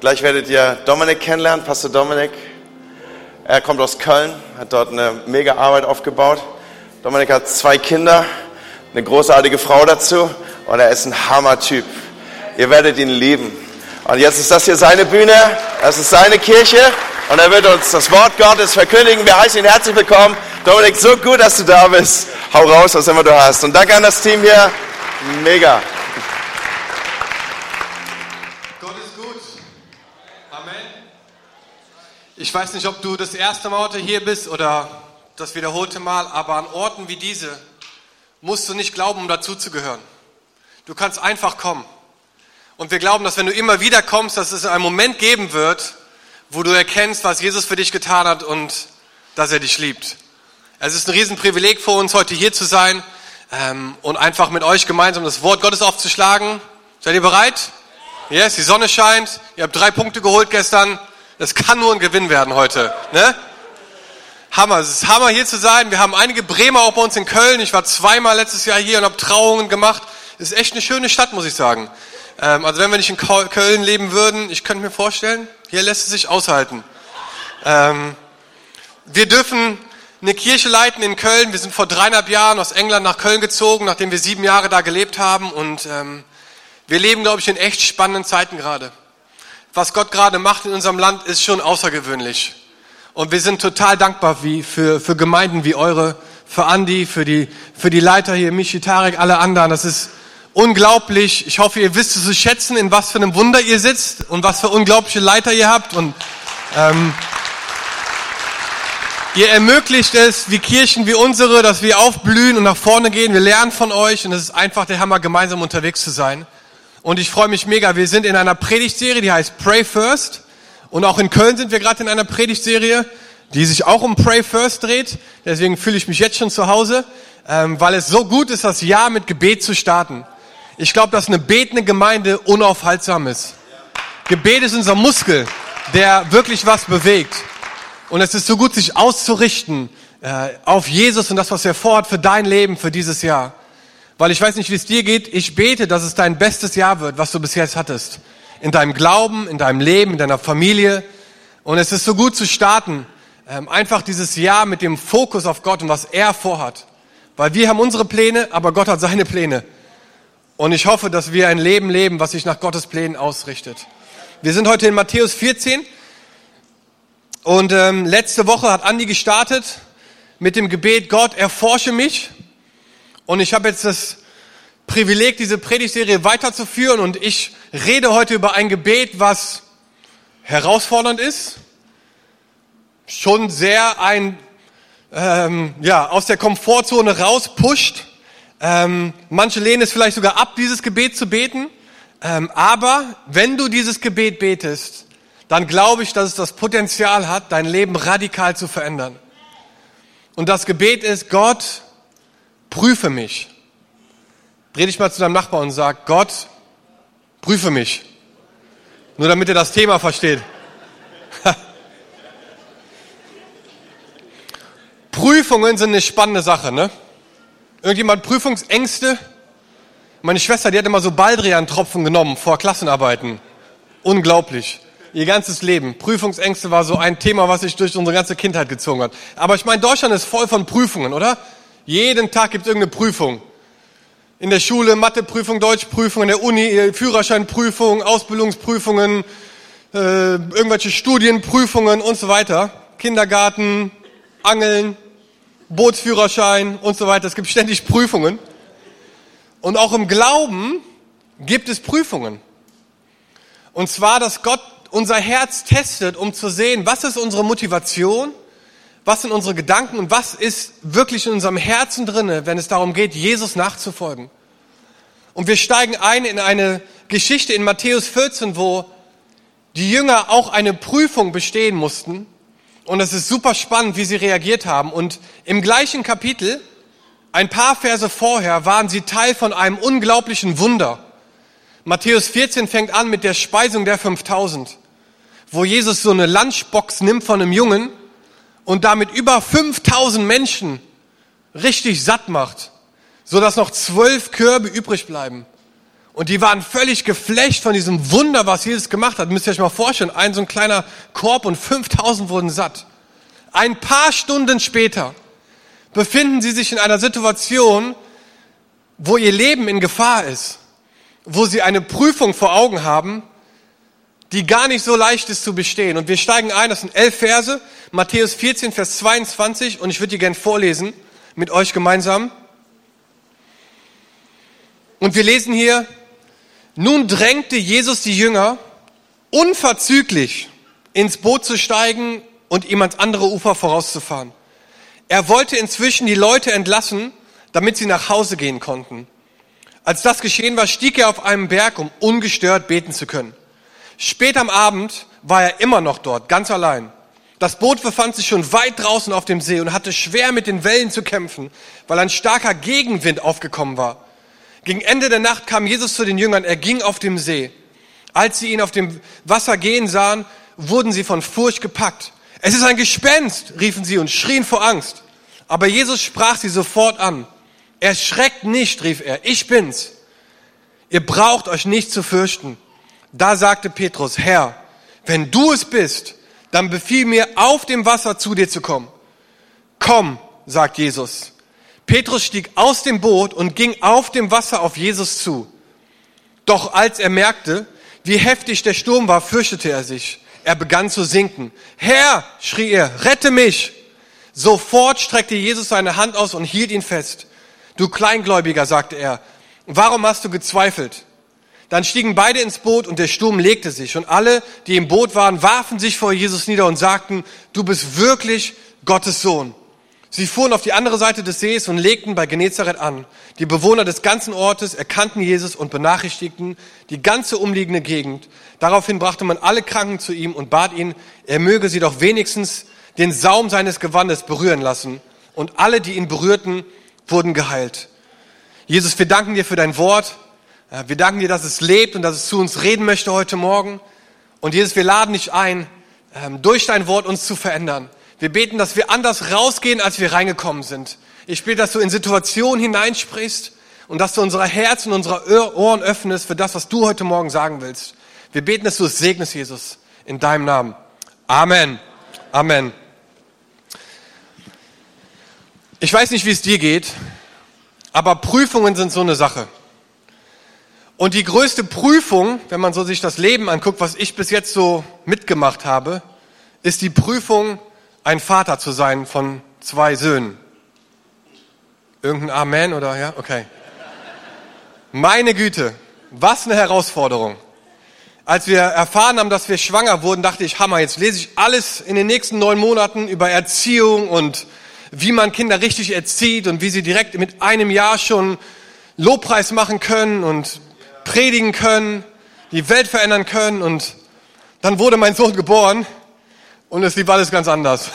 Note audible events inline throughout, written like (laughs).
Gleich werdet ihr Dominik kennenlernen, Pastor Dominik. Er kommt aus Köln, hat dort eine mega Arbeit aufgebaut. Dominik hat zwei Kinder, eine großartige Frau dazu und er ist ein Hammer-Typ. Ihr werdet ihn lieben. Und jetzt ist das hier seine Bühne, das ist seine Kirche und er wird uns das Wort Gottes verkündigen. Wir heißen ihn herzlich willkommen. Dominik, so gut, dass du da bist. Hau raus, was immer du hast. Und danke an das Team hier. Mega. Ich weiß nicht, ob du das erste Mal heute hier bist oder das wiederholte Mal, aber an Orten wie diese musst du nicht glauben, um dazuzugehören. Du kannst einfach kommen. Und wir glauben, dass wenn du immer wieder kommst, dass es einen Moment geben wird, wo du erkennst, was Jesus für dich getan hat und dass er dich liebt. Es ist ein Riesenprivileg für uns, heute hier zu sein ähm, und einfach mit euch gemeinsam das Wort Gottes aufzuschlagen. Seid ihr bereit? Yes, die Sonne scheint. Ihr habt drei Punkte geholt gestern. Das kann nur ein Gewinn werden heute. Ne? Hammer, es ist Hammer hier zu sein. Wir haben einige Bremer auch bei uns in Köln. Ich war zweimal letztes Jahr hier und habe Trauungen gemacht. Es ist echt eine schöne Stadt, muss ich sagen. Ähm, also wenn wir nicht in Köln leben würden, ich könnte mir vorstellen, hier lässt es sich aushalten. Ähm, wir dürfen eine Kirche leiten in Köln. Wir sind vor dreieinhalb Jahren aus England nach Köln gezogen, nachdem wir sieben Jahre da gelebt haben. Und ähm, wir leben, glaube ich, in echt spannenden Zeiten gerade was Gott gerade macht in unserem Land, ist schon außergewöhnlich. Und wir sind total dankbar wie für, für Gemeinden wie eure, für Andi, für die, für die Leiter hier, Michi, Tarek, alle anderen. Das ist unglaublich. Ich hoffe, ihr wisst es zu schätzen, in was für einem Wunder ihr sitzt und was für unglaubliche Leiter ihr habt. Und ähm, ihr ermöglicht es, wie Kirchen wie unsere, dass wir aufblühen und nach vorne gehen. Wir lernen von euch und es ist einfach der Hammer, gemeinsam unterwegs zu sein. Und ich freue mich mega. Wir sind in einer Predigtserie, die heißt Pray First. Und auch in Köln sind wir gerade in einer Predigtserie, die sich auch um Pray First dreht. Deswegen fühle ich mich jetzt schon zu Hause, ähm, weil es so gut ist, das Jahr mit Gebet zu starten. Ich glaube, dass eine betende Gemeinde unaufhaltsam ist. Gebet ist unser Muskel, der wirklich was bewegt. Und es ist so gut, sich auszurichten äh, auf Jesus und das, was er vorhat für dein Leben, für dieses Jahr. Weil ich weiß nicht, wie es dir geht. Ich bete, dass es dein bestes Jahr wird, was du bis jetzt hattest. In deinem Glauben, in deinem Leben, in deiner Familie. Und es ist so gut zu starten. Ähm, einfach dieses Jahr mit dem Fokus auf Gott und was er vorhat. Weil wir haben unsere Pläne, aber Gott hat seine Pläne. Und ich hoffe, dass wir ein Leben leben, was sich nach Gottes Plänen ausrichtet. Wir sind heute in Matthäus 14. Und ähm, letzte Woche hat Andi gestartet mit dem Gebet, Gott, erforsche mich und ich habe jetzt das Privileg, diese Predigtserie weiterzuführen und ich rede heute über ein Gebet, was herausfordernd ist, schon sehr ein, ähm, ja, aus der Komfortzone rauspusht. Ähm, manche lehnen es vielleicht sogar ab, dieses Gebet zu beten. Ähm, aber wenn du dieses Gebet betest, dann glaube ich, dass es das Potenzial hat, dein Leben radikal zu verändern. Und das Gebet ist, Gott, prüfe mich. Dreh dich mal zu deinem Nachbarn und sag, Gott, prüfe mich. Nur damit er das Thema versteht. (laughs) Prüfungen sind eine spannende Sache, ne? Irgendjemand Prüfungsängste? Meine Schwester, die hat immer so Baldrian-Tropfen genommen vor Klassenarbeiten. Unglaublich. Ihr ganzes Leben. Prüfungsängste war so ein Thema, was sich durch unsere ganze Kindheit gezogen hat. Aber ich meine, Deutschland ist voll von Prüfungen, oder? Jeden Tag gibt es irgendeine Prüfung. In der Schule Matheprüfung, Deutschprüfung, in der Uni äh, Führerscheinprüfung, Ausbildungsprüfungen, äh, irgendwelche Studienprüfungen und so weiter. Kindergarten, Angeln, Bootsführerschein und so weiter. Es gibt ständig Prüfungen. Und auch im Glauben gibt es Prüfungen. Und zwar, dass Gott unser Herz testet, um zu sehen, was ist unsere Motivation, was sind unsere Gedanken und was ist wirklich in unserem Herzen drinne, wenn es darum geht, Jesus nachzufolgen. Und wir steigen ein in eine Geschichte in Matthäus 14, wo die Jünger auch eine Prüfung bestehen mussten. Und es ist super spannend, wie sie reagiert haben. Und im gleichen Kapitel, ein paar Verse vorher, waren sie Teil von einem unglaublichen Wunder. Matthäus 14 fängt an mit der Speisung der 5000, wo Jesus so eine Lunchbox nimmt von einem Jungen und damit über 5000 Menschen richtig satt macht, so dass noch zwölf Körbe übrig bleiben. Und die waren völlig geflecht von diesem Wunder, was Jesus gemacht hat. Müsst ihr euch mal vorstellen, ein so ein kleiner Korb und 5000 wurden satt. Ein paar Stunden später befinden sie sich in einer Situation, wo ihr Leben in Gefahr ist, wo sie eine Prüfung vor Augen haben, die gar nicht so leicht ist zu bestehen. Und wir steigen ein, das sind elf Verse, Matthäus 14, Vers 22, und ich würde die gern vorlesen mit euch gemeinsam. Und wir lesen hier, nun drängte Jesus die Jünger, unverzüglich ins Boot zu steigen und ihm ans andere Ufer vorauszufahren. Er wollte inzwischen die Leute entlassen, damit sie nach Hause gehen konnten. Als das geschehen war, stieg er auf einen Berg, um ungestört beten zu können. Spät am Abend war er immer noch dort, ganz allein. Das Boot befand sich schon weit draußen auf dem See und hatte schwer mit den Wellen zu kämpfen, weil ein starker Gegenwind aufgekommen war. Gegen Ende der Nacht kam Jesus zu den Jüngern, er ging auf dem See. Als sie ihn auf dem Wasser gehen sahen, wurden sie von Furcht gepackt. Es ist ein Gespenst, riefen sie und schrien vor Angst. Aber Jesus sprach sie sofort an. Erschreckt nicht, rief er, ich bin's. Ihr braucht euch nicht zu fürchten. Da sagte Petrus, Herr, wenn du es bist, dann befiehl mir, auf dem Wasser zu dir zu kommen. Komm, sagt Jesus. Petrus stieg aus dem Boot und ging auf dem Wasser auf Jesus zu. Doch als er merkte, wie heftig der Sturm war, fürchtete er sich. Er begann zu sinken. Herr, schrie er, rette mich! Sofort streckte Jesus seine Hand aus und hielt ihn fest. Du Kleingläubiger, sagte er, warum hast du gezweifelt? Dann stiegen beide ins Boot und der Sturm legte sich. Und alle, die im Boot waren, warfen sich vor Jesus nieder und sagten, du bist wirklich Gottes Sohn. Sie fuhren auf die andere Seite des Sees und legten bei Genezareth an. Die Bewohner des ganzen Ortes erkannten Jesus und benachrichtigten die ganze umliegende Gegend. Daraufhin brachte man alle Kranken zu ihm und bat ihn, er möge sie doch wenigstens den Saum seines Gewandes berühren lassen. Und alle, die ihn berührten, wurden geheilt. Jesus, wir danken dir für dein Wort. Wir danken dir, dass es lebt und dass es zu uns reden möchte heute Morgen. Und Jesus, wir laden dich ein, ähm, durch dein Wort uns zu verändern. Wir beten, dass wir anders rausgehen, als wir reingekommen sind. Ich bete, dass du in Situationen hineinsprichst und dass du unsere Herzen, unsere Ohren öffnest für das, was du heute Morgen sagen willst. Wir beten, dass du es segnest, Jesus, in deinem Namen. Amen. Amen. Ich weiß nicht, wie es dir geht, aber Prüfungen sind so eine Sache. Und die größte Prüfung, wenn man so sich das Leben anguckt, was ich bis jetzt so mitgemacht habe, ist die Prüfung ein Vater zu sein von zwei Söhnen. Irgendein Amen oder ja? Okay. Meine Güte, was eine Herausforderung. Als wir erfahren haben, dass wir schwanger wurden, dachte ich, Hammer, jetzt lese ich alles in den nächsten neun Monaten über Erziehung und wie man Kinder richtig erzieht und wie sie direkt mit einem Jahr schon Lobpreis machen können und predigen können, die Welt verändern können. Und dann wurde mein Sohn geboren und es lief alles ganz anders.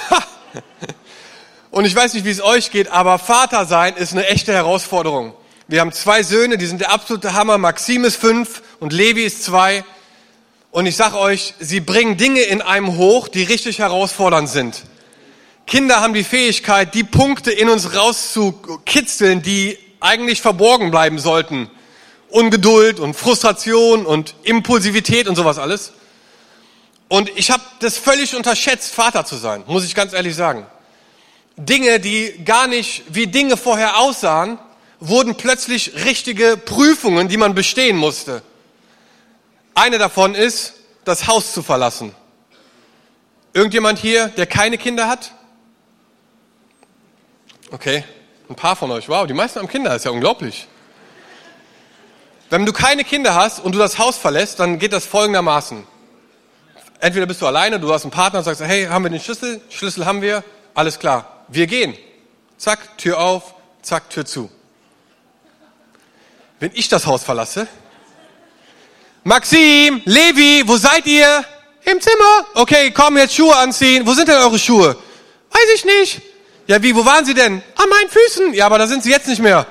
(laughs) und ich weiß nicht, wie es euch geht, aber Vater sein ist eine echte Herausforderung. Wir haben zwei Söhne, die sind der absolute Hammer. Maxim ist fünf und Levi ist zwei. Und ich sag euch, sie bringen Dinge in einem hoch, die richtig herausfordernd sind. Kinder haben die Fähigkeit, die Punkte in uns rauszukitzeln, die eigentlich verborgen bleiben sollten. Ungeduld und Frustration und Impulsivität und sowas alles. Und ich habe das völlig unterschätzt, Vater zu sein, muss ich ganz ehrlich sagen. Dinge, die gar nicht wie Dinge vorher aussahen, wurden plötzlich richtige Prüfungen, die man bestehen musste. Eine davon ist, das Haus zu verlassen. Irgendjemand hier, der keine Kinder hat? Okay, ein paar von euch. Wow, die meisten haben Kinder, ist ja unglaublich. Wenn du keine Kinder hast und du das Haus verlässt, dann geht das folgendermaßen entweder bist du alleine, du hast einen Partner und sagst, hey, haben wir den Schlüssel? Schlüssel haben wir, alles klar. Wir gehen. Zack, Tür auf, zack, Tür zu. Wenn ich das Haus verlasse, Maxim, Levi, wo seid ihr? Im Zimmer. Okay, komm jetzt Schuhe anziehen. Wo sind denn eure Schuhe? Weiß ich nicht. Ja, wie, wo waren sie denn? An meinen Füßen. Ja, aber da sind sie jetzt nicht mehr.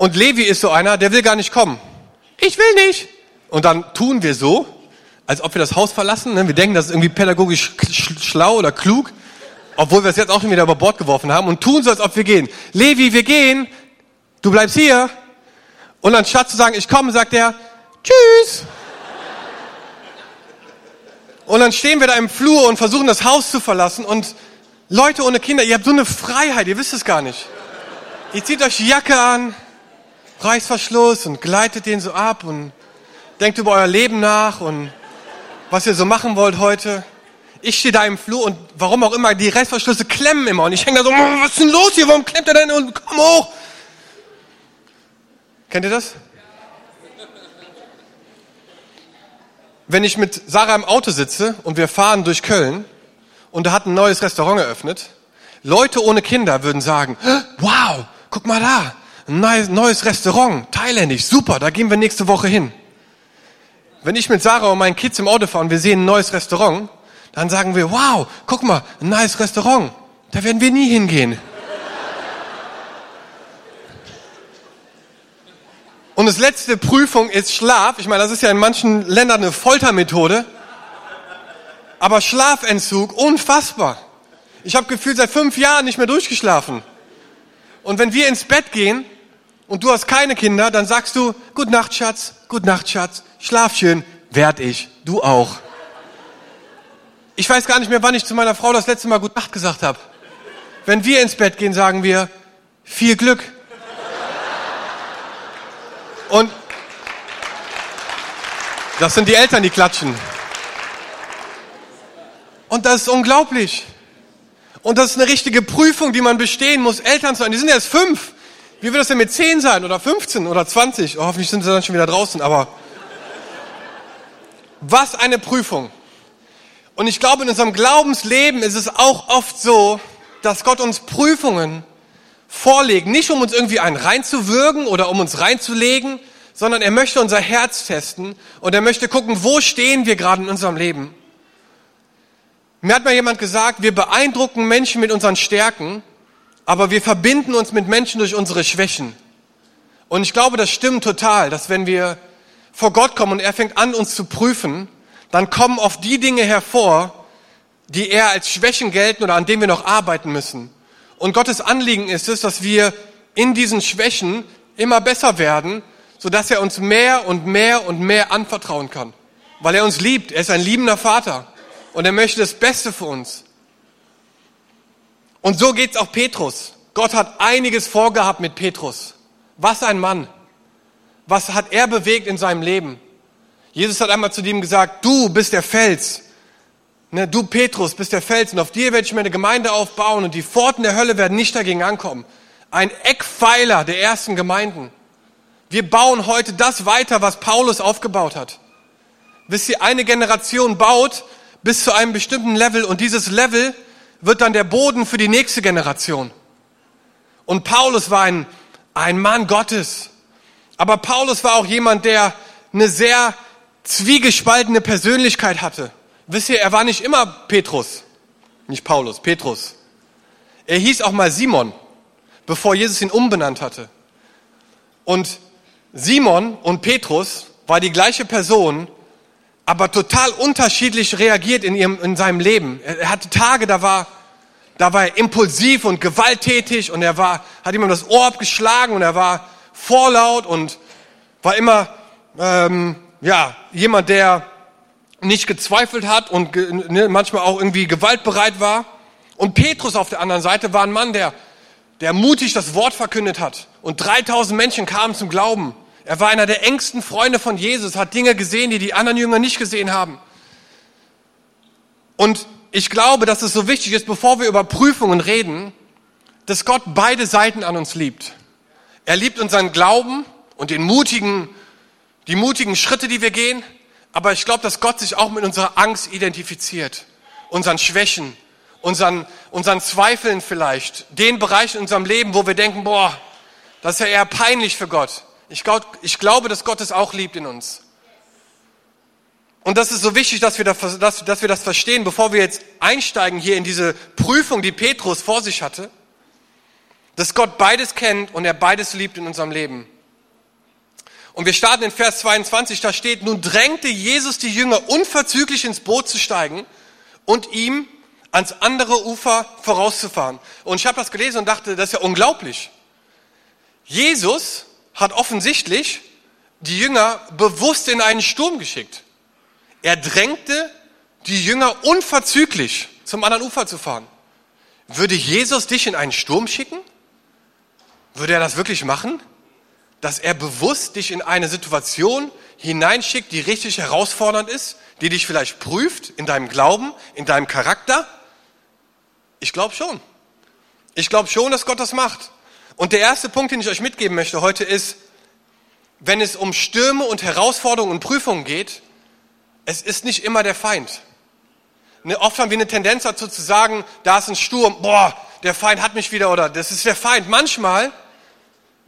Und Levi ist so einer, der will gar nicht kommen. Ich will nicht. Und dann tun wir so, als ob wir das Haus verlassen. Ne? Wir denken, das ist irgendwie pädagogisch schlau oder klug, obwohl wir es jetzt auch schon wieder über Bord geworfen haben und tun so, als ob wir gehen. Levi, wir gehen, du bleibst hier. Und anstatt zu sagen, ich komme, sagt er, tschüss. Und dann stehen wir da im Flur und versuchen das Haus zu verlassen und Leute ohne Kinder, ihr habt so eine Freiheit, ihr wisst es gar nicht. Ihr zieht euch die Jacke an, Reißverschluss und gleitet den so ab und denkt über euer Leben nach und was ihr so machen wollt heute. Ich stehe da im Flur und warum auch immer, die Reißverschlüsse klemmen immer und ich hänge da so, was ist denn los hier, warum klemmt er denn und komm hoch. Kennt ihr das? Wenn ich mit Sarah im Auto sitze und wir fahren durch Köln und da hat ein neues Restaurant eröffnet, Leute ohne Kinder würden sagen, wow, guck mal da, ein neues Restaurant, thailändisch, super, da gehen wir nächste Woche hin. Wenn ich mit Sarah und meinen Kids im Auto fahre und wir sehen ein neues Restaurant, dann sagen wir, wow, guck mal, ein neues Restaurant, da werden wir nie hingehen. Und das letzte Prüfung ist Schlaf. Ich meine, das ist ja in manchen Ländern eine Foltermethode. Aber Schlafentzug, unfassbar. Ich habe gefühlt seit fünf Jahren nicht mehr durchgeschlafen. Und wenn wir ins Bett gehen und du hast keine Kinder, dann sagst du, Gut Nacht, Schatz, Gut Nacht, Schatz, schlaf schön, werd ich, du auch. Ich weiß gar nicht mehr, wann ich zu meiner Frau das letzte Mal Gut Nacht gesagt habe. Wenn wir ins Bett gehen, sagen wir, viel Glück. Und das sind die Eltern, die klatschen. Und das ist unglaublich. Und das ist eine richtige Prüfung, die man bestehen muss, Eltern zu sein. Die sind erst fünf. Wie wird das denn mit zehn sein oder 15 oder 20? Oh, hoffentlich sind sie dann schon wieder draußen, aber was eine Prüfung. Und ich glaube, in unserem Glaubensleben ist es auch oft so, dass Gott uns Prüfungen vorlegen, nicht um uns irgendwie einen reinzuwürgen oder um uns reinzulegen, sondern er möchte unser Herz testen und er möchte gucken, wo stehen wir gerade in unserem Leben. Mir hat mal jemand gesagt, wir beeindrucken Menschen mit unseren Stärken, aber wir verbinden uns mit Menschen durch unsere Schwächen. Und ich glaube, das stimmt total, dass wenn wir vor Gott kommen und er fängt an, uns zu prüfen, dann kommen oft die Dinge hervor, die eher als Schwächen gelten oder an denen wir noch arbeiten müssen. Und Gottes Anliegen ist es, dass wir in diesen Schwächen immer besser werden, sodass er uns mehr und mehr und mehr anvertrauen kann. Weil er uns liebt. Er ist ein liebender Vater. Und er möchte das Beste für uns. Und so geht's auch Petrus. Gott hat einiges vorgehabt mit Petrus. Was ein Mann. Was hat er bewegt in seinem Leben? Jesus hat einmal zu ihm gesagt, du bist der Fels. Ne, du Petrus bist der Fels und auf dir werde ich meine Gemeinde aufbauen und die Pforten der Hölle werden nicht dagegen ankommen. Ein Eckpfeiler der ersten Gemeinden. Wir bauen heute das weiter, was Paulus aufgebaut hat. Wisst ihr, eine Generation baut bis zu einem bestimmten Level und dieses Level wird dann der Boden für die nächste Generation. Und Paulus war ein, ein Mann Gottes. Aber Paulus war auch jemand, der eine sehr zwiegespaltene Persönlichkeit hatte. Wisst ihr, er war nicht immer Petrus, nicht Paulus, Petrus. Er hieß auch mal Simon, bevor Jesus ihn umbenannt hatte. Und Simon und Petrus war die gleiche Person, aber total unterschiedlich reagiert in, ihrem, in seinem Leben. Er hatte Tage, da war, da war er impulsiv und gewalttätig und er war, hat ihm das Ohr abgeschlagen und er war vorlaut und war immer ähm, ja jemand, der nicht gezweifelt hat und ne, manchmal auch irgendwie gewaltbereit war. Und Petrus auf der anderen Seite war ein Mann, der, der mutig das Wort verkündet hat. Und 3000 Menschen kamen zum Glauben. Er war einer der engsten Freunde von Jesus, hat Dinge gesehen, die die anderen Jünger nicht gesehen haben. Und ich glaube, dass es so wichtig ist, bevor wir über Prüfungen reden, dass Gott beide Seiten an uns liebt. Er liebt unseren Glauben und den mutigen, die mutigen Schritte, die wir gehen. Aber ich glaube, dass Gott sich auch mit unserer Angst identifiziert, unseren Schwächen, unseren, unseren Zweifeln vielleicht, den Bereichen in unserem Leben, wo wir denken, boah, das ist ja eher peinlich für Gott. Ich, glaub, ich glaube, dass Gott es auch liebt in uns. Und das ist so wichtig, dass wir, das, dass, dass wir das verstehen, bevor wir jetzt einsteigen hier in diese Prüfung, die Petrus vor sich hatte, dass Gott beides kennt und er beides liebt in unserem Leben. Und wir starten in Vers 22, da steht, nun drängte Jesus die Jünger unverzüglich ins Boot zu steigen und ihm ans andere Ufer vorauszufahren. Und ich habe das gelesen und dachte, das ist ja unglaublich. Jesus hat offensichtlich die Jünger bewusst in einen Sturm geschickt. Er drängte die Jünger unverzüglich zum anderen Ufer zu fahren. Würde Jesus dich in einen Sturm schicken? Würde er das wirklich machen? Dass er bewusst dich in eine Situation hineinschickt, die richtig herausfordernd ist, die dich vielleicht prüft in deinem Glauben, in deinem Charakter? Ich glaube schon. Ich glaube schon, dass Gott das macht. Und der erste Punkt, den ich euch mitgeben möchte heute ist, wenn es um Stürme und Herausforderungen und Prüfungen geht, es ist nicht immer der Feind. Ne, oft haben wir eine Tendenz dazu zu sagen, da ist ein Sturm, boah, der Feind hat mich wieder oder das ist der Feind. Manchmal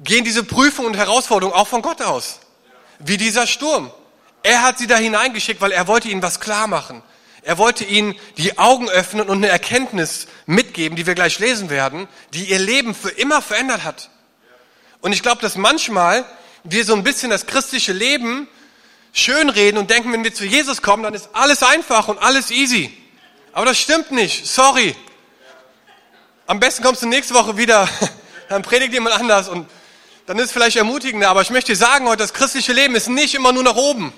gehen diese Prüfungen und Herausforderungen auch von Gott aus. Wie dieser Sturm. Er hat sie da hineingeschickt, weil er wollte ihnen was klar machen. Er wollte ihnen die Augen öffnen und eine Erkenntnis mitgeben, die wir gleich lesen werden, die ihr Leben für immer verändert hat. Und ich glaube, dass manchmal wir so ein bisschen das christliche Leben schönreden und denken, wenn wir zu Jesus kommen, dann ist alles einfach und alles easy. Aber das stimmt nicht. Sorry. Am besten kommst du nächste Woche wieder, (laughs) dann predigt jemand anders und dann ist es vielleicht ermutigender. Aber ich möchte dir sagen heute, das christliche Leben ist nicht immer nur nach oben.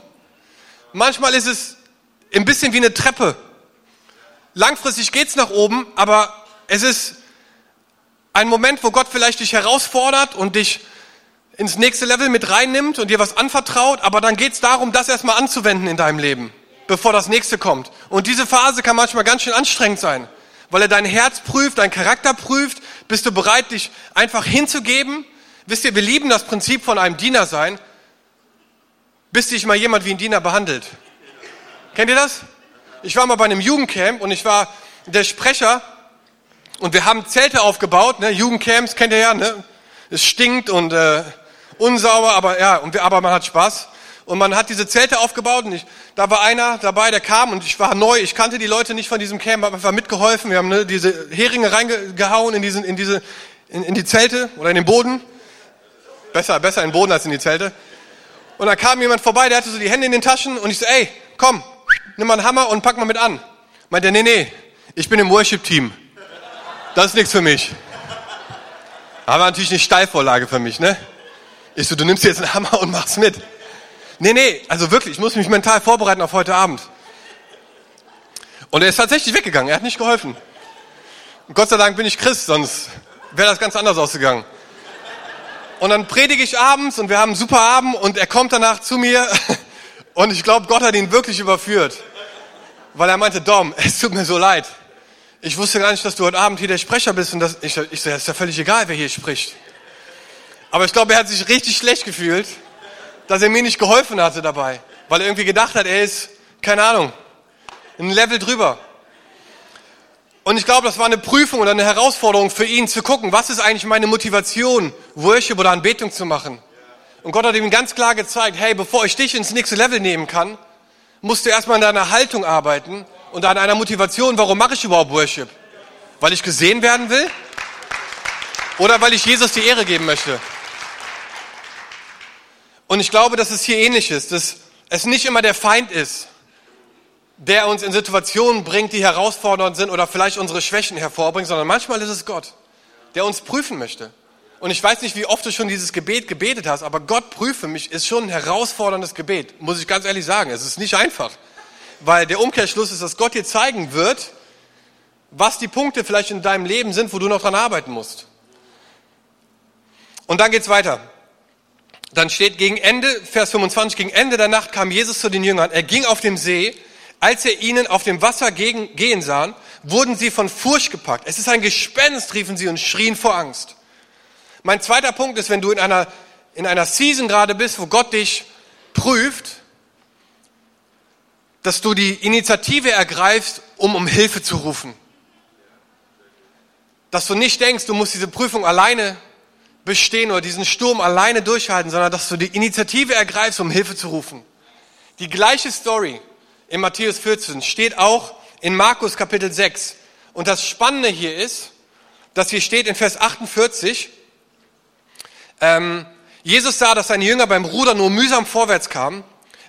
Manchmal ist es ein bisschen wie eine Treppe. Langfristig geht's nach oben, aber es ist ein Moment, wo Gott vielleicht dich herausfordert und dich ins nächste Level mit reinnimmt und dir was anvertraut, aber dann geht's darum, das erstmal anzuwenden in deinem Leben bevor das nächste kommt. Und diese Phase kann manchmal ganz schön anstrengend sein, weil er dein Herz prüft, dein Charakter prüft. Bist du bereit, dich einfach hinzugeben? Wisst ihr, wir lieben das Prinzip von einem Diener sein, bis dich mal jemand wie ein Diener behandelt. Kennt ihr das? Ich war mal bei einem Jugendcamp und ich war der Sprecher und wir haben Zelte aufgebaut, ne? Jugendcamps kennt ihr ja, ne? Es stinkt und äh, unsauber, aber ja, und wir, aber man hat Spaß. Und man hat diese Zelte aufgebaut und ich, da war einer dabei, der kam und ich war neu, ich kannte die Leute nicht von diesem Camp, habe einfach mitgeholfen. Wir haben ne, diese Heringe reingehauen in, diesen, in, diese, in, in die Zelte oder in den Boden. Besser, besser in den Boden als in die Zelte. Und da kam jemand vorbei, der hatte so die Hände in den Taschen und ich so, ey, komm, nimm mal einen Hammer und pack mal mit an. Meint er, nee, nee, ich bin im Worship-Team. Das ist nichts für mich. Aber natürlich eine Steilvorlage für mich, ne? Ich so, du nimmst jetzt einen Hammer und machst mit. Nee, nee, also wirklich, ich muss mich mental vorbereiten auf heute Abend. Und er ist tatsächlich weggegangen, er hat nicht geholfen. Und Gott sei Dank bin ich Christ, sonst wäre das ganz anders ausgegangen. Und dann predige ich abends und wir haben einen super Abend und er kommt danach zu mir (laughs) und ich glaube, Gott hat ihn wirklich überführt. Weil er meinte, Dom, es tut mir so leid. Ich wusste gar nicht, dass du heute Abend hier der Sprecher bist und das, ich, ich so, ja, ist ja völlig egal, wer hier spricht. Aber ich glaube, er hat sich richtig schlecht gefühlt dass er mir nicht geholfen hatte dabei, weil er irgendwie gedacht hat, er ist, keine Ahnung, ein Level drüber. Und ich glaube, das war eine Prüfung oder eine Herausforderung für ihn zu gucken, was ist eigentlich meine Motivation, Worship oder Anbetung zu machen. Und Gott hat ihm ganz klar gezeigt, hey, bevor ich dich ins nächste Level nehmen kann, musst du erstmal an deiner Haltung arbeiten und an einer Motivation, warum mache ich überhaupt Worship? Weil ich gesehen werden will? Oder weil ich Jesus die Ehre geben möchte? Und ich glaube, dass es hier ähnlich ist, dass es nicht immer der Feind ist, der uns in Situationen bringt, die herausfordernd sind oder vielleicht unsere Schwächen hervorbringt, sondern manchmal ist es Gott, der uns prüfen möchte. Und ich weiß nicht, wie oft du schon dieses Gebet gebetet hast, aber Gott prüfe mich ist schon ein herausforderndes Gebet, muss ich ganz ehrlich sagen. Es ist nicht einfach, weil der Umkehrschluss ist, dass Gott dir zeigen wird, was die Punkte vielleicht in deinem Leben sind, wo du noch dran arbeiten musst. Und dann geht's weiter dann steht gegen Ende, Vers 25, gegen Ende der Nacht kam Jesus zu den Jüngern. Er ging auf dem See. Als er ihnen auf dem Wasser gegen, gehen sahen, wurden sie von Furcht gepackt. Es ist ein Gespenst, riefen sie und schrien vor Angst. Mein zweiter Punkt ist, wenn du in einer, in einer Season gerade bist, wo Gott dich prüft, dass du die Initiative ergreifst, um um Hilfe zu rufen. Dass du nicht denkst, du musst diese Prüfung alleine bestehen oder diesen Sturm alleine durchhalten, sondern dass du die Initiative ergreifst, um Hilfe zu rufen. Die gleiche Story in Matthäus 14 steht auch in Markus Kapitel 6. Und das Spannende hier ist, dass hier steht in Vers 48, ähm, Jesus sah, dass seine Jünger beim Ruder nur mühsam vorwärts kamen,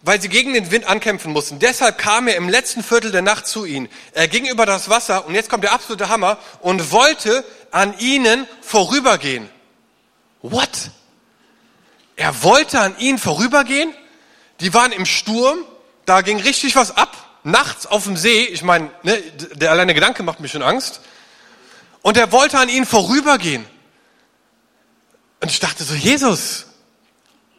weil sie gegen den Wind ankämpfen mussten. Deshalb kam er im letzten Viertel der Nacht zu ihnen. Er ging über das Wasser, und jetzt kommt der absolute Hammer, und wollte an ihnen vorübergehen. What? Er wollte an ihnen vorübergehen. Die waren im Sturm. Da ging richtig was ab. Nachts auf dem See. Ich meine, ne, der alleine Gedanke macht mir schon Angst. Und er wollte an ihnen vorübergehen. Und ich dachte so, Jesus,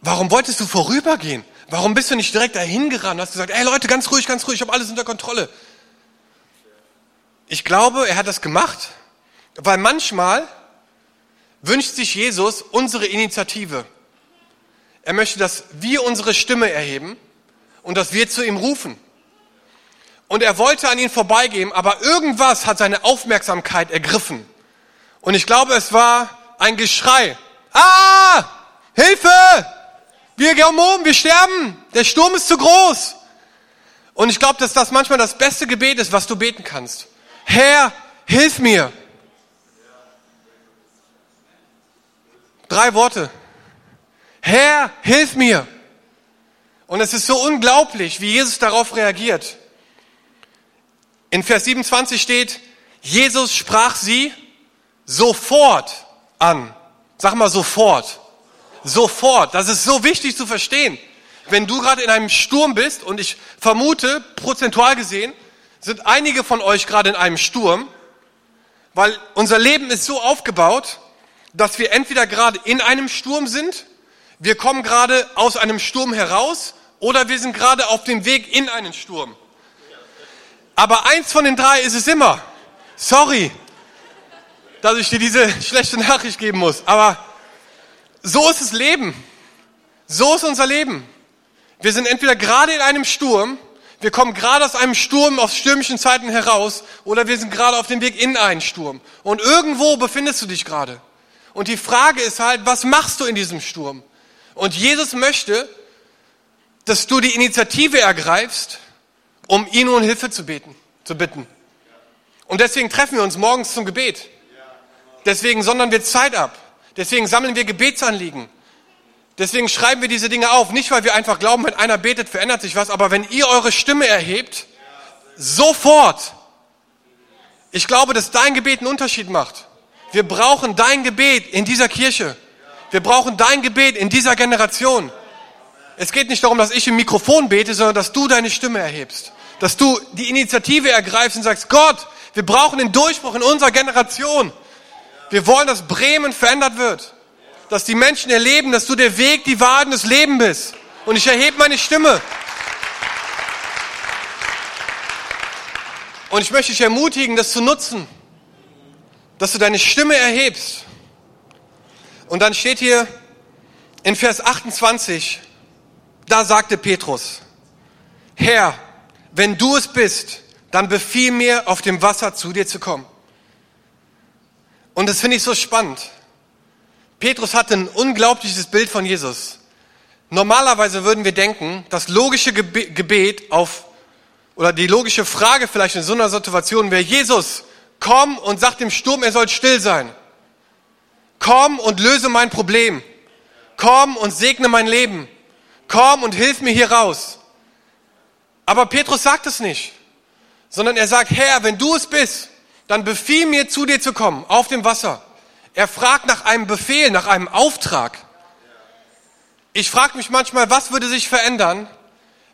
warum wolltest du vorübergehen? Warum bist du nicht direkt dahin gerannt? Hast gesagt, ey Leute, ganz ruhig, ganz ruhig, ich habe alles unter Kontrolle. Ich glaube, er hat das gemacht, weil manchmal wünscht sich Jesus unsere Initiative. Er möchte, dass wir unsere Stimme erheben und dass wir zu ihm rufen. Und er wollte an ihn vorbeigehen, aber irgendwas hat seine Aufmerksamkeit ergriffen. Und ich glaube, es war ein Geschrei. Ah! Hilfe! Wir gehen um, wir sterben. Der Sturm ist zu groß. Und ich glaube, dass das manchmal das beste Gebet ist, was du beten kannst. Herr, hilf mir. Drei Worte. Herr, hilf mir. Und es ist so unglaublich, wie Jesus darauf reagiert. In Vers 27 steht, Jesus sprach sie sofort an. Sag mal sofort. Sofort. Das ist so wichtig zu verstehen. Wenn du gerade in einem Sturm bist, und ich vermute, prozentual gesehen, sind einige von euch gerade in einem Sturm, weil unser Leben ist so aufgebaut, dass wir entweder gerade in einem Sturm sind, wir kommen gerade aus einem Sturm heraus oder wir sind gerade auf dem Weg in einen Sturm. Aber eins von den drei ist es immer. Sorry, dass ich dir diese schlechte Nachricht geben muss, aber so ist das Leben. So ist unser Leben. Wir sind entweder gerade in einem Sturm, wir kommen gerade aus einem Sturm, aus stürmischen Zeiten heraus, oder wir sind gerade auf dem Weg in einen Sturm. Und irgendwo befindest du dich gerade. Und die Frage ist halt, was machst du in diesem Sturm? Und Jesus möchte, dass du die Initiative ergreifst, um ihn um Hilfe zu beten, zu bitten. Und deswegen treffen wir uns morgens zum Gebet. Deswegen sondern wir Zeit ab. Deswegen sammeln wir Gebetsanliegen. Deswegen schreiben wir diese Dinge auf. Nicht, weil wir einfach glauben, wenn einer betet, verändert sich was, aber wenn ihr eure Stimme erhebt, sofort. Ich glaube, dass dein Gebet einen Unterschied macht. Wir brauchen dein Gebet in dieser Kirche. Wir brauchen dein Gebet in dieser Generation. Es geht nicht darum, dass ich im Mikrofon bete, sondern dass du deine Stimme erhebst. Dass du die Initiative ergreifst und sagst, Gott, wir brauchen den Durchbruch in unserer Generation. Wir wollen, dass Bremen verändert wird. Dass die Menschen erleben, dass du der Weg, die Wahrheit und das Leben bist. Und ich erhebe meine Stimme. Und ich möchte dich ermutigen, das zu nutzen dass du deine Stimme erhebst. Und dann steht hier in Vers 28, da sagte Petrus, Herr, wenn du es bist, dann befiehl mir, auf dem Wasser zu dir zu kommen. Und das finde ich so spannend. Petrus hatte ein unglaubliches Bild von Jesus. Normalerweise würden wir denken, das logische Gebet auf, oder die logische Frage vielleicht in so einer Situation wäre, Jesus, Komm und sag dem Sturm, er soll still sein. Komm und löse mein Problem. Komm und segne mein Leben. Komm und hilf mir hier raus. Aber Petrus sagt es nicht, sondern er sagt, Herr, wenn du es bist, dann befiehl mir zu dir zu kommen, auf dem Wasser. Er fragt nach einem Befehl, nach einem Auftrag. Ich frage mich manchmal, was würde sich verändern,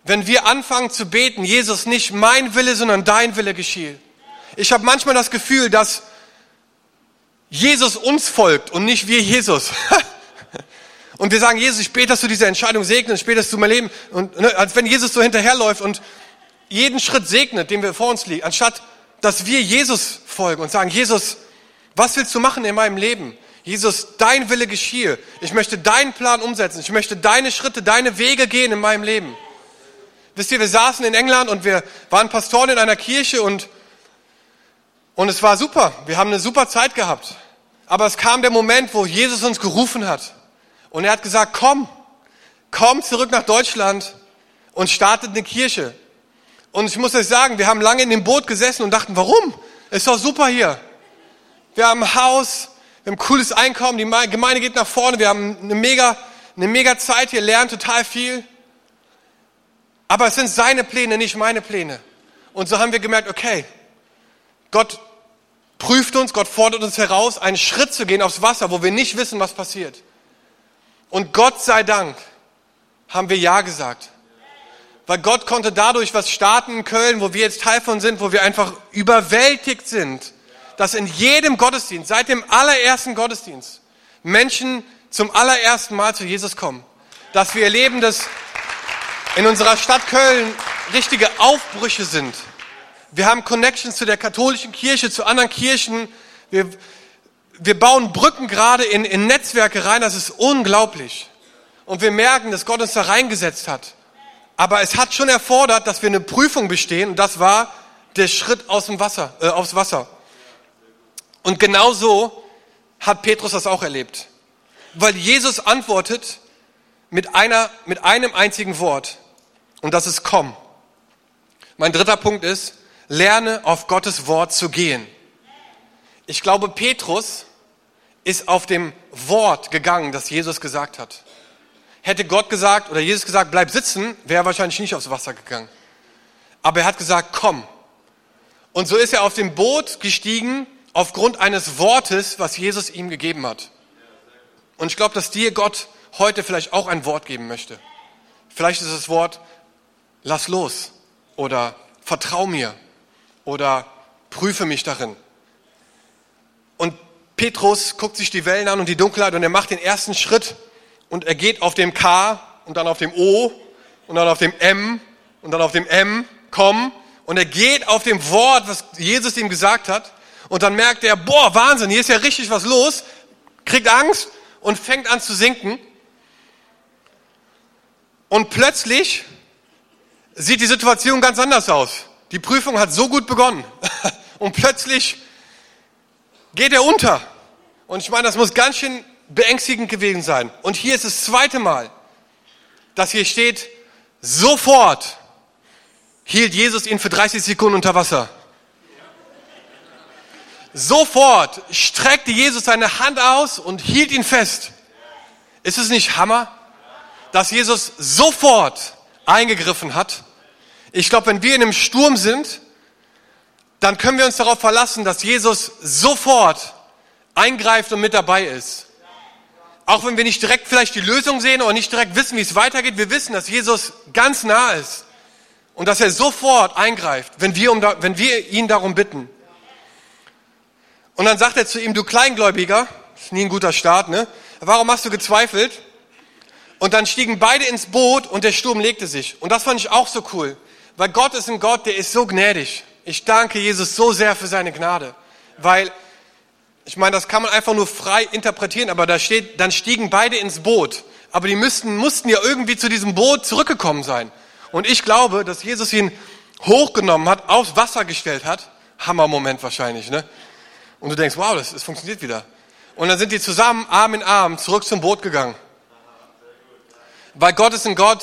wenn wir anfangen zu beten, Jesus, nicht mein Wille, sondern dein Wille geschehe. Ich habe manchmal das Gefühl, dass Jesus uns folgt und nicht wir Jesus. (laughs) und wir sagen, Jesus, ich bete, dass du diese Entscheidung segnest, ich bete, dass du mein Leben, und, ne, als wenn Jesus so hinterherläuft und jeden Schritt segnet, den wir vor uns liegen, anstatt dass wir Jesus folgen und sagen, Jesus, was willst du machen in meinem Leben? Jesus, dein Wille geschiehe. Ich möchte deinen Plan umsetzen. Ich möchte deine Schritte, deine Wege gehen in meinem Leben. Wisst ihr, wir saßen in England und wir waren Pastoren in einer Kirche und und es war super. Wir haben eine super Zeit gehabt. Aber es kam der Moment, wo Jesus uns gerufen hat. Und er hat gesagt, komm, komm zurück nach Deutschland und startet eine Kirche. Und ich muss euch sagen, wir haben lange in dem Boot gesessen und dachten, warum? Ist doch super hier. Wir haben ein Haus, wir haben ein cooles Einkommen, die Gemeinde geht nach vorne, wir haben eine mega, eine mega Zeit, wir lernen total viel. Aber es sind seine Pläne, nicht meine Pläne. Und so haben wir gemerkt, okay, Gott prüft uns, Gott fordert uns heraus, einen Schritt zu gehen aufs Wasser, wo wir nicht wissen, was passiert. Und Gott sei Dank haben wir Ja gesagt. Weil Gott konnte dadurch was starten in Köln, wo wir jetzt Teil von sind, wo wir einfach überwältigt sind, dass in jedem Gottesdienst, seit dem allerersten Gottesdienst, Menschen zum allerersten Mal zu Jesus kommen. Dass wir erleben, dass in unserer Stadt Köln richtige Aufbrüche sind. Wir haben Connections zu der katholischen Kirche, zu anderen Kirchen. Wir, wir bauen Brücken gerade in, in Netzwerke rein. Das ist unglaublich. Und wir merken, dass Gott uns da reingesetzt hat. Aber es hat schon erfordert, dass wir eine Prüfung bestehen. Und das war der Schritt aus dem Wasser, äh, aufs Wasser. Und genau so hat Petrus das auch erlebt. Weil Jesus antwortet mit, einer, mit einem einzigen Wort. Und das ist komm. Mein dritter Punkt ist, lerne auf Gottes Wort zu gehen. Ich glaube, Petrus ist auf dem Wort gegangen, das Jesus gesagt hat. Hätte Gott gesagt oder Jesus gesagt, bleib sitzen, wäre er wahrscheinlich nicht aufs Wasser gegangen. Aber er hat gesagt, komm. Und so ist er auf dem Boot gestiegen aufgrund eines Wortes, was Jesus ihm gegeben hat. Und ich glaube, dass dir Gott heute vielleicht auch ein Wort geben möchte. Vielleicht ist das Wort, lass los oder vertrau mir oder prüfe mich darin. Und Petrus guckt sich die Wellen an und die Dunkelheit und er macht den ersten Schritt und er geht auf dem K und dann auf dem O und dann auf dem M und dann auf dem M, komm, und er geht auf dem Wort, was Jesus ihm gesagt hat und dann merkt er, boah, Wahnsinn, hier ist ja richtig was los, kriegt Angst und fängt an zu sinken. Und plötzlich sieht die Situation ganz anders aus. Die Prüfung hat so gut begonnen. (laughs) Und plötzlich geht er unter. Und ich meine, das muss ganz schön beängstigend gewesen sein. Und hier ist das zweite Mal, dass hier steht, sofort hielt Jesus ihn für 30 Sekunden unter Wasser. Sofort streckte Jesus seine Hand aus und hielt ihn fest. Ist es nicht Hammer, dass Jesus sofort eingegriffen hat? Ich glaube, wenn wir in einem Sturm sind, dann können wir uns darauf verlassen, dass Jesus sofort eingreift und mit dabei ist. Auch wenn wir nicht direkt vielleicht die Lösung sehen oder nicht direkt wissen, wie es weitergeht, wir wissen, dass Jesus ganz nah ist und dass er sofort eingreift, wenn wir, um, wenn wir ihn darum bitten. Und dann sagt er zu ihm, du Kleingläubiger, ist nie ein guter Start, ne? Warum hast du gezweifelt? Und dann stiegen beide ins Boot und der Sturm legte sich. Und das fand ich auch so cool, weil Gott ist ein Gott, der ist so gnädig. Ich danke Jesus so sehr für seine Gnade, weil ich meine, das kann man einfach nur frei interpretieren, aber da steht, dann stiegen beide ins Boot. Aber die müssten, mussten ja irgendwie zu diesem Boot zurückgekommen sein. Und ich glaube, dass Jesus ihn hochgenommen hat, aufs Wasser gestellt hat. Hammer-Moment wahrscheinlich, ne? Und du denkst, wow, das, das funktioniert wieder. Und dann sind die zusammen, Arm in Arm, zurück zum Boot gegangen. Weil Gott ist ein Gott,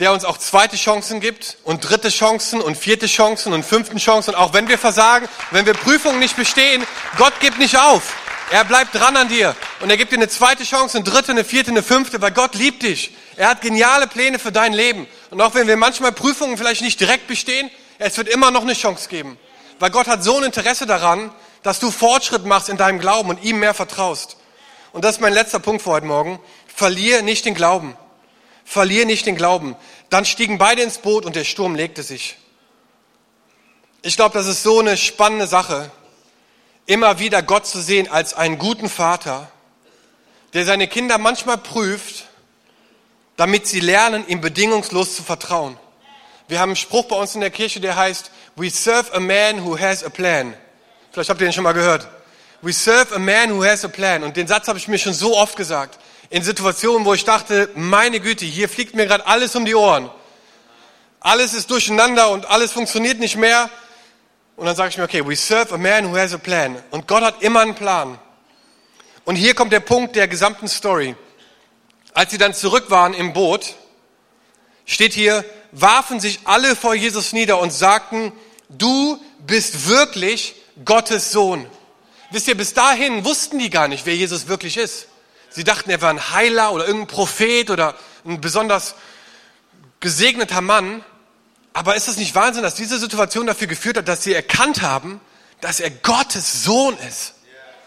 der uns auch zweite Chancen gibt und dritte Chancen und vierte Chancen und fünften Chancen. Und auch wenn wir versagen, wenn wir Prüfungen nicht bestehen, Gott gibt nicht auf. Er bleibt dran an dir und er gibt dir eine zweite Chance, eine dritte, eine vierte, eine fünfte, weil Gott liebt dich. Er hat geniale Pläne für dein Leben. Und auch wenn wir manchmal Prüfungen vielleicht nicht direkt bestehen, es wird immer noch eine Chance geben. Weil Gott hat so ein Interesse daran, dass du Fortschritt machst in deinem Glauben und ihm mehr vertraust. Und das ist mein letzter Punkt für heute Morgen. Verlier nicht den Glauben. Verlier nicht den Glauben. Dann stiegen beide ins Boot und der Sturm legte sich. Ich glaube, das ist so eine spannende Sache, immer wieder Gott zu sehen als einen guten Vater, der seine Kinder manchmal prüft, damit sie lernen, ihm bedingungslos zu vertrauen. Wir haben einen Spruch bei uns in der Kirche, der heißt, We serve a man who has a plan. Vielleicht habt ihr den schon mal gehört. We serve a man who has a plan. Und den Satz habe ich mir schon so oft gesagt. In Situationen, wo ich dachte, meine Güte, hier fliegt mir gerade alles um die Ohren. Alles ist durcheinander und alles funktioniert nicht mehr. Und dann sage ich mir, okay, we serve a man who has a plan. Und Gott hat immer einen Plan. Und hier kommt der Punkt der gesamten Story. Als sie dann zurück waren im Boot, steht hier, warfen sich alle vor Jesus nieder und sagten, du bist wirklich Gottes Sohn. Wisst ihr, bis dahin wussten die gar nicht, wer Jesus wirklich ist. Sie dachten, er war ein Heiler oder irgendein Prophet oder ein besonders gesegneter Mann. Aber ist es nicht Wahnsinn, dass diese Situation dafür geführt hat, dass sie erkannt haben, dass er Gottes Sohn ist?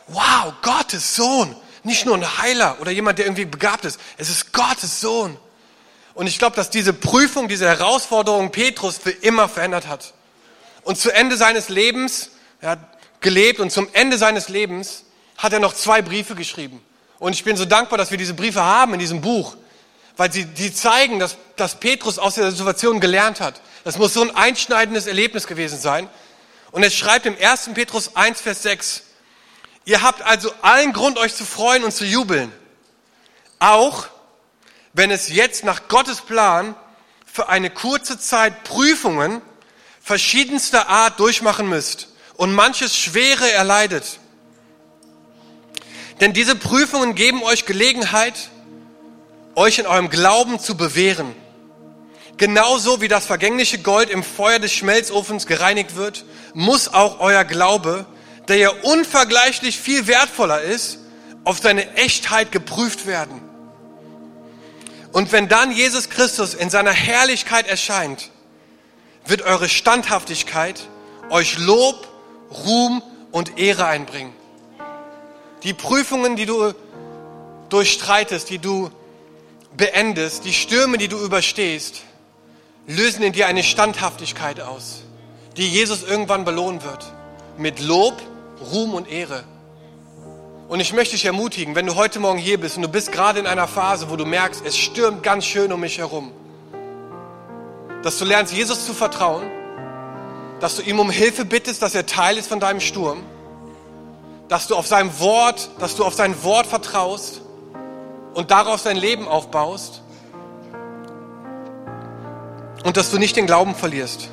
Wow, Gottes Sohn. Nicht nur ein Heiler oder jemand, der irgendwie begabt ist. Es ist Gottes Sohn. Und ich glaube, dass diese Prüfung, diese Herausforderung Petrus für immer verändert hat. Und zu Ende seines Lebens, er hat gelebt und zum Ende seines Lebens hat er noch zwei Briefe geschrieben. Und ich bin so dankbar, dass wir diese Briefe haben in diesem Buch, weil sie die zeigen, dass, dass Petrus aus der Situation gelernt hat. Das muss so ein einschneidendes Erlebnis gewesen sein. Und er schreibt im 1. Petrus 1, Vers 6, ihr habt also allen Grund, euch zu freuen und zu jubeln. Auch wenn es jetzt nach Gottes Plan für eine kurze Zeit Prüfungen verschiedenster Art durchmachen müsst und manches Schwere erleidet. Denn diese Prüfungen geben euch Gelegenheit, euch in eurem Glauben zu bewähren. Genauso wie das vergängliche Gold im Feuer des Schmelzofens gereinigt wird, muss auch euer Glaube, der ja unvergleichlich viel wertvoller ist, auf seine Echtheit geprüft werden. Und wenn dann Jesus Christus in seiner Herrlichkeit erscheint, wird eure Standhaftigkeit euch Lob, Ruhm und Ehre einbringen. Die Prüfungen, die du durchstreitest, die du beendest, die Stürme, die du überstehst, lösen in dir eine Standhaftigkeit aus, die Jesus irgendwann belohnen wird. Mit Lob, Ruhm und Ehre. Und ich möchte dich ermutigen, wenn du heute Morgen hier bist und du bist gerade in einer Phase, wo du merkst, es stürmt ganz schön um mich herum, dass du lernst, Jesus zu vertrauen, dass du ihm um Hilfe bittest, dass er Teil ist von deinem Sturm dass du auf sein Wort, dass du auf sein Wort vertraust und darauf dein Leben aufbaust und dass du nicht den Glauben verlierst,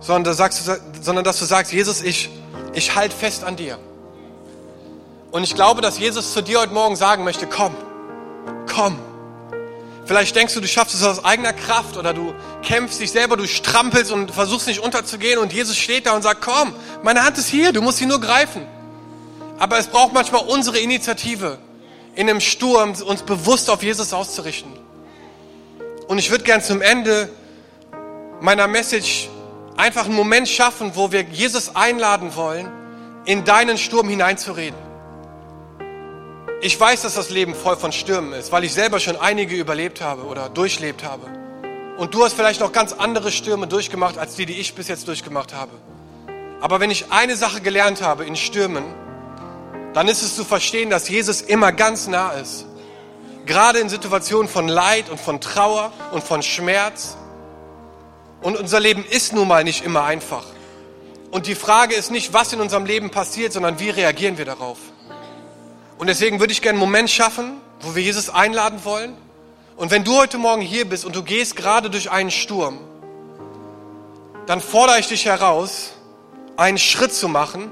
sondern, sagst sondern dass du sagst, Jesus, ich, ich halte fest an dir. Und ich glaube, dass Jesus zu dir heute Morgen sagen möchte, komm, komm. Vielleicht denkst du, du schaffst es aus eigener Kraft oder du kämpfst dich selber, du strampelst und versuchst nicht unterzugehen und Jesus steht da und sagt, komm, meine Hand ist hier, du musst sie nur greifen. Aber es braucht manchmal unsere Initiative, in einem Sturm uns bewusst auf Jesus auszurichten. Und ich würde gern zum Ende meiner Message einfach einen Moment schaffen, wo wir Jesus einladen wollen, in deinen Sturm hineinzureden. Ich weiß, dass das Leben voll von Stürmen ist, weil ich selber schon einige überlebt habe oder durchlebt habe. Und du hast vielleicht noch ganz andere Stürme durchgemacht, als die, die ich bis jetzt durchgemacht habe. Aber wenn ich eine Sache gelernt habe in Stürmen, dann ist es zu verstehen, dass Jesus immer ganz nah ist. Gerade in Situationen von Leid und von Trauer und von Schmerz. Und unser Leben ist nun mal nicht immer einfach. Und die Frage ist nicht, was in unserem Leben passiert, sondern wie reagieren wir darauf. Und deswegen würde ich gerne einen Moment schaffen, wo wir Jesus einladen wollen. Und wenn du heute Morgen hier bist und du gehst gerade durch einen Sturm, dann fordere ich dich heraus, einen Schritt zu machen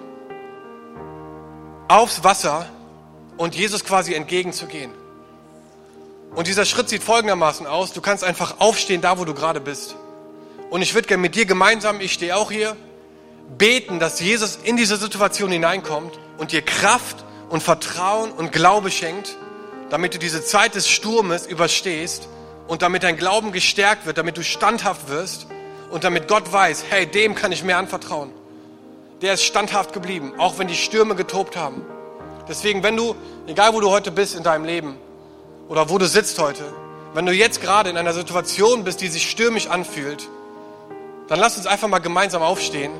aufs Wasser und Jesus quasi entgegenzugehen. Und dieser Schritt sieht folgendermaßen aus. Du kannst einfach aufstehen, da wo du gerade bist. Und ich würde gerne mit dir gemeinsam, ich stehe auch hier, beten, dass Jesus in diese Situation hineinkommt und dir Kraft und Vertrauen und Glaube schenkt, damit du diese Zeit des Sturmes überstehst und damit dein Glauben gestärkt wird, damit du standhaft wirst und damit Gott weiß, hey, dem kann ich mehr anvertrauen der ist standhaft geblieben, auch wenn die Stürme getobt haben. Deswegen, wenn du, egal wo du heute bist in deinem Leben oder wo du sitzt heute, wenn du jetzt gerade in einer Situation bist, die sich stürmisch anfühlt, dann lass uns einfach mal gemeinsam aufstehen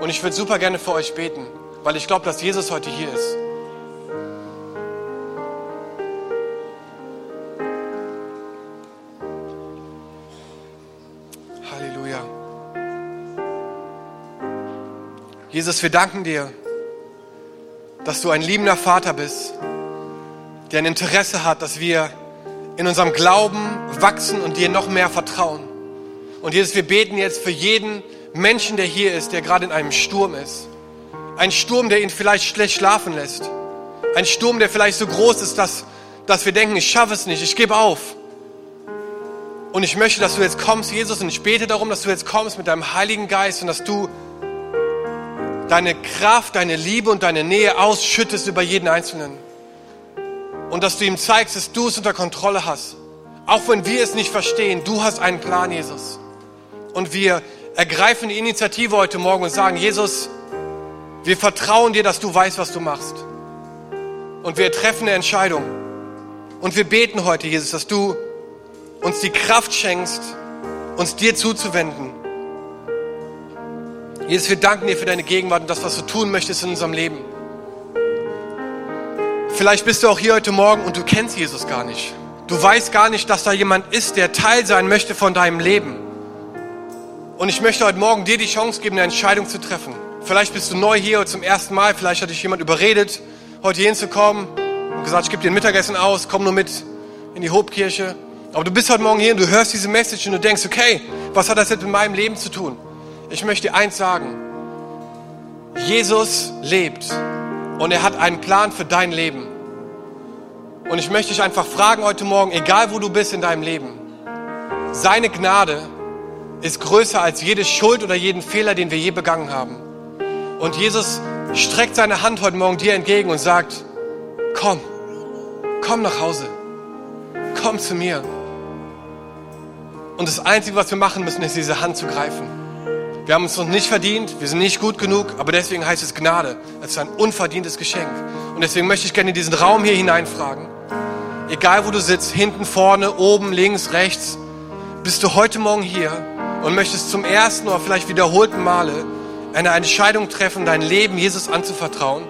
und ich würde super gerne für euch beten, weil ich glaube, dass Jesus heute hier ist. Jesus, wir danken dir, dass du ein liebender Vater bist, der ein Interesse hat, dass wir in unserem Glauben wachsen und dir noch mehr vertrauen. Und Jesus, wir beten jetzt für jeden Menschen, der hier ist, der gerade in einem Sturm ist. Ein Sturm, der ihn vielleicht schlecht schlafen lässt. Ein Sturm, der vielleicht so groß ist, dass, dass wir denken, ich schaffe es nicht, ich gebe auf. Und ich möchte, dass du jetzt kommst, Jesus, und ich bete darum, dass du jetzt kommst mit deinem Heiligen Geist und dass du deine Kraft, deine Liebe und deine Nähe ausschüttest über jeden Einzelnen. Und dass du ihm zeigst, dass du es unter Kontrolle hast. Auch wenn wir es nicht verstehen, du hast einen Plan, Jesus. Und wir ergreifen die Initiative heute Morgen und sagen, Jesus, wir vertrauen dir, dass du weißt, was du machst. Und wir treffen eine Entscheidung. Und wir beten heute, Jesus, dass du uns die Kraft schenkst, uns dir zuzuwenden. Jesus, wir danken dir für deine Gegenwart und das, was du tun möchtest in unserem Leben. Vielleicht bist du auch hier heute Morgen und du kennst Jesus gar nicht. Du weißt gar nicht, dass da jemand ist, der Teil sein möchte von deinem Leben. Und ich möchte heute Morgen dir die Chance geben, eine Entscheidung zu treffen. Vielleicht bist du neu hier zum ersten Mal, vielleicht hat dich jemand überredet, heute hier hinzukommen und gesagt, ich gebe dir ein Mittagessen aus, komm nur mit in die Hobkirche. Aber du bist heute Morgen hier und du hörst diese Message und du denkst, okay, was hat das jetzt mit meinem Leben zu tun? Ich möchte eins sagen. Jesus lebt und er hat einen Plan für dein Leben. Und ich möchte dich einfach fragen heute Morgen, egal wo du bist in deinem Leben, seine Gnade ist größer als jede Schuld oder jeden Fehler, den wir je begangen haben. Und Jesus streckt seine Hand heute Morgen dir entgegen und sagt, komm, komm nach Hause, komm zu mir. Und das Einzige, was wir machen müssen, ist diese Hand zu greifen. Wir haben es uns nicht verdient, wir sind nicht gut genug, aber deswegen heißt es Gnade. Es ist ein unverdientes Geschenk. Und deswegen möchte ich gerne in diesen Raum hier hineinfragen. Egal wo du sitzt, hinten, vorne, oben, links, rechts, bist du heute Morgen hier und möchtest zum ersten oder vielleicht wiederholten Male eine Entscheidung treffen, dein Leben Jesus anzuvertrauen,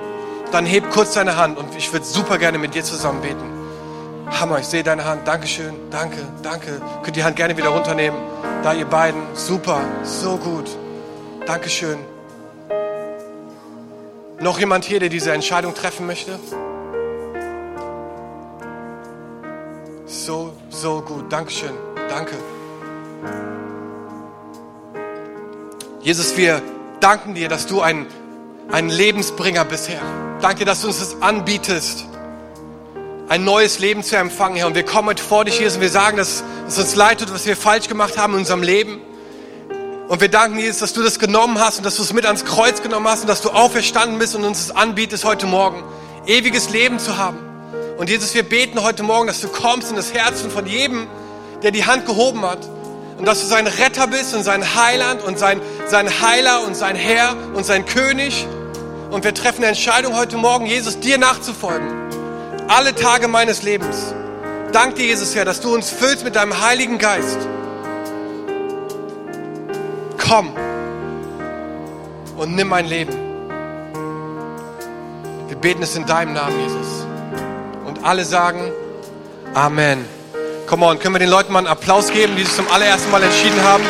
dann heb kurz deine Hand und ich würde super gerne mit dir zusammen beten. Hammer, ich sehe deine Hand. Dankeschön, danke, danke. Könnt die Hand gerne wieder runternehmen. Da ihr beiden, super, so gut. Dankeschön. Noch jemand hier, der diese Entscheidung treffen möchte? So, so gut. Dankeschön. Danke. Jesus, wir danken dir, dass du ein, ein Lebensbringer bist, Herr. Danke, dass du uns das anbietest, ein neues Leben zu empfangen, Herr. Und wir kommen heute vor dich, Jesus, und wir sagen, dass es uns leid tut, was wir falsch gemacht haben in unserem Leben. Und wir danken, Jesus, dass du das genommen hast und dass du es mit ans Kreuz genommen hast und dass du auferstanden bist und uns es anbietest heute Morgen, ewiges Leben zu haben. Und Jesus, wir beten heute Morgen, dass du kommst in das Herzen von jedem, der die Hand gehoben hat. Und dass du sein Retter bist und sein Heiland und sein, sein Heiler und sein Herr und sein König. Und wir treffen eine Entscheidung heute Morgen, Jesus, dir nachzufolgen. Alle Tage meines Lebens. Dank dir, Jesus, Herr, dass du uns füllst mit deinem Heiligen Geist. Komm und nimm mein Leben. Wir beten es in deinem Namen, Jesus. Und alle sagen Amen. Come on, können wir den Leuten mal einen Applaus geben, die sich zum allerersten Mal entschieden haben?